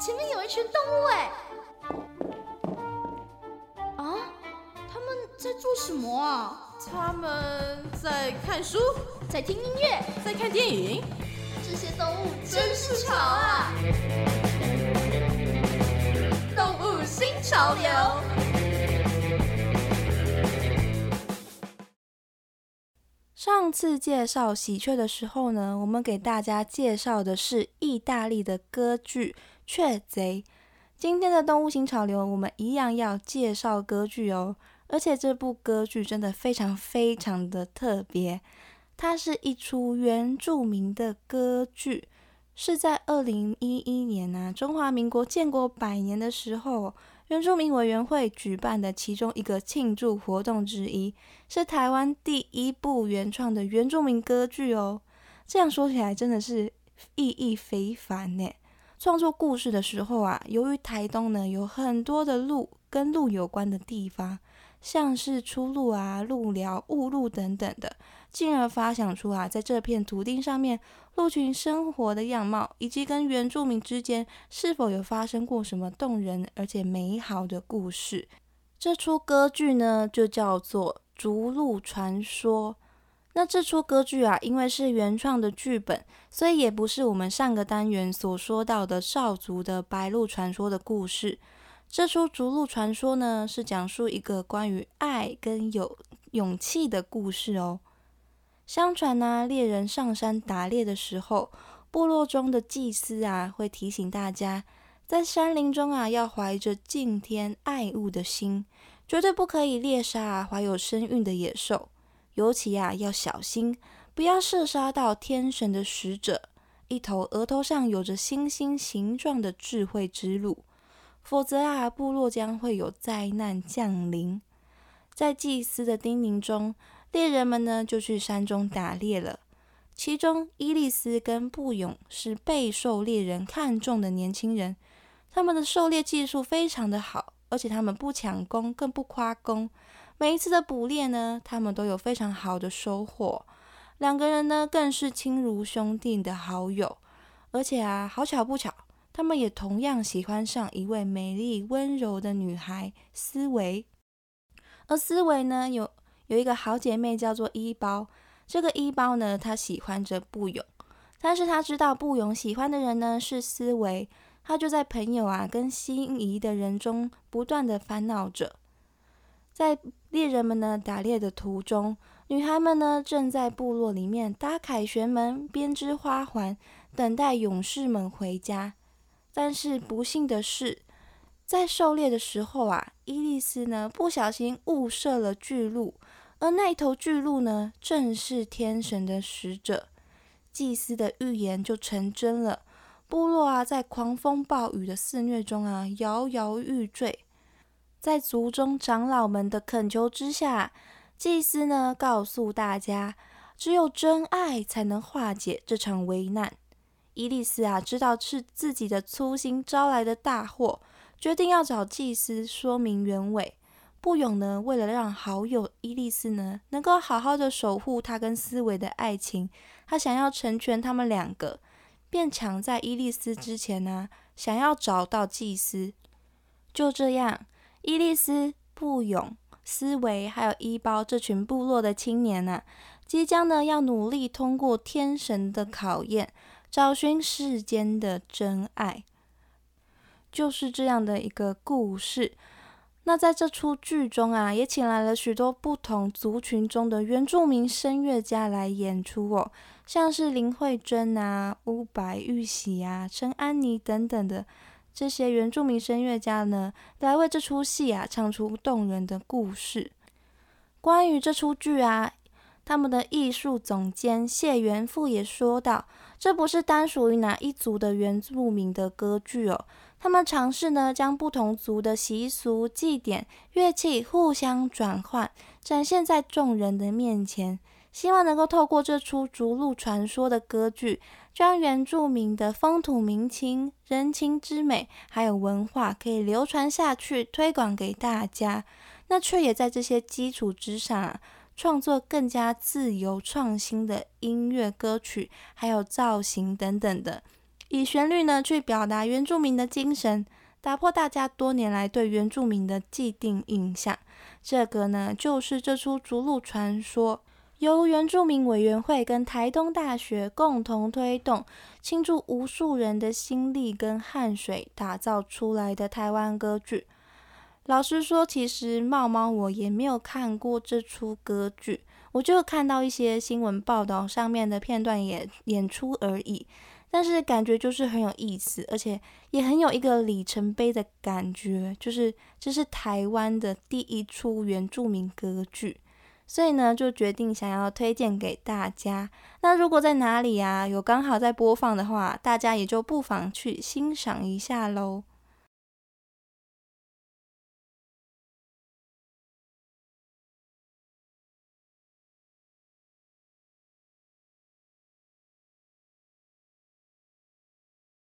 前面有一群动物哎！啊，他们在做什么啊？他们在看书，在听音乐，在看电影。这些动物真是潮啊！动物新潮流。上次介绍喜鹊的时候呢，我们给大家介绍的是意大利的歌剧《雀贼》。今天的动物新潮流，我们一样要介绍歌剧哦。而且这部歌剧真的非常非常的特别，它是一出原住民的歌剧，是在二零一一年呢，中华民国建国百年的时候。原住民委员会举办的其中一个庆祝活动之一，是台湾第一部原创的原住民歌剧哦。这样说起来，真的是意义非凡呢。创作故事的时候啊，由于台东呢有很多的鹿跟鹿有关的地方。像是出路啊、路寮、雾路等等的，进而发想出啊，在这片土地上面，鹿群生活的样貌，以及跟原住民之间是否有发生过什么动人而且美好的故事。这出歌剧呢，就叫做《逐鹿传说》。那这出歌剧啊，因为是原创的剧本，所以也不是我们上个单元所说到的少族的白鹿传说的故事。这出《逐鹿传说》呢，是讲述一个关于爱跟有勇气的故事哦。相传呢，猎人上山打猎的时候，部落中的祭司啊，会提醒大家，在山林中啊，要怀着敬天爱物的心，绝对不可以猎杀怀有身孕的野兽，尤其啊，要小心，不要射杀到天神的使者，一头额头上有着星星形状的智慧之鹿。否则啊，部落将会有灾难降临。在祭司的叮咛中，猎人们呢就去山中打猎了。其中，伊利斯跟布勇是备受猎人看重的年轻人。他们的狩猎技术非常的好，而且他们不抢功，更不夸功。每一次的捕猎呢，他们都有非常好的收获。两个人呢，更是亲如兄弟的好友。而且啊，好巧不巧。他们也同样喜欢上一位美丽温柔的女孩思维，而思维呢，有有一个好姐妹叫做一包。这个一包呢，她喜欢着布勇，但是她知道布勇喜欢的人呢是思维，她就在朋友啊跟心仪的人中不断的烦恼着。在猎人们呢打猎的途中，女孩们呢正在部落里面搭凯旋门、编织花环，等待勇士们回家。但是不幸的是，在狩猎的时候啊，伊丽丝呢不小心误射了巨鹿，而那头巨鹿呢正是天神的使者，祭司的预言就成真了。部落啊，在狂风暴雨的肆虐中啊，摇摇欲坠。在族中长老们的恳求之下，祭司呢告诉大家，只有真爱才能化解这场危难。伊利斯啊，知道是自己的粗心招来的大祸，决定要找祭司说明原委。布勇呢，为了让好友伊利斯呢能够好好的守护他跟思维的爱情，他想要成全他们两个，便抢在伊利斯之前呢，想要找到祭司。就这样，伊利斯、布勇、思维还有伊包这群部落的青年呢，即将呢要努力通过天神的考验。找寻世间的真爱，就是这样的一个故事。那在这出剧中啊，也请来了许多不同族群中的原住民声乐家来演出哦，像是林慧珍啊、乌白玉喜啊、陈安妮等等的这些原住民声乐家呢，来为这出戏啊唱出动人的故事。关于这出剧啊。他们的艺术总监谢元富也说道：“这不是单属于哪一族的原住民的歌剧哦，他们尝试呢将不同族的习俗、祭典、乐器互相转换，展现在众人的面前，希望能够透过这出逐鹿传说的歌剧，将原住民的风土民情、人情之美，还有文化可以流传下去，推广给大家。那却也在这些基础之上啊。”创作更加自由创新的音乐歌曲，还有造型等等的，以旋律呢去表达原住民的精神，打破大家多年来对原住民的既定印象。这个呢，就是这出《逐鹿传说》。由原住民委员会跟台东大学共同推动，倾注无数人的心力跟汗水打造出来的台湾歌剧。老实说，其实茂猫我也没有看过这出歌剧，我就看到一些新闻报道上面的片段演演出而已。但是感觉就是很有意思，而且也很有一个里程碑的感觉，就是这是台湾的第一出原住民歌剧。所以呢，就决定想要推荐给大家。那如果在哪里啊有刚好在播放的话，大家也就不妨去欣赏一下喽。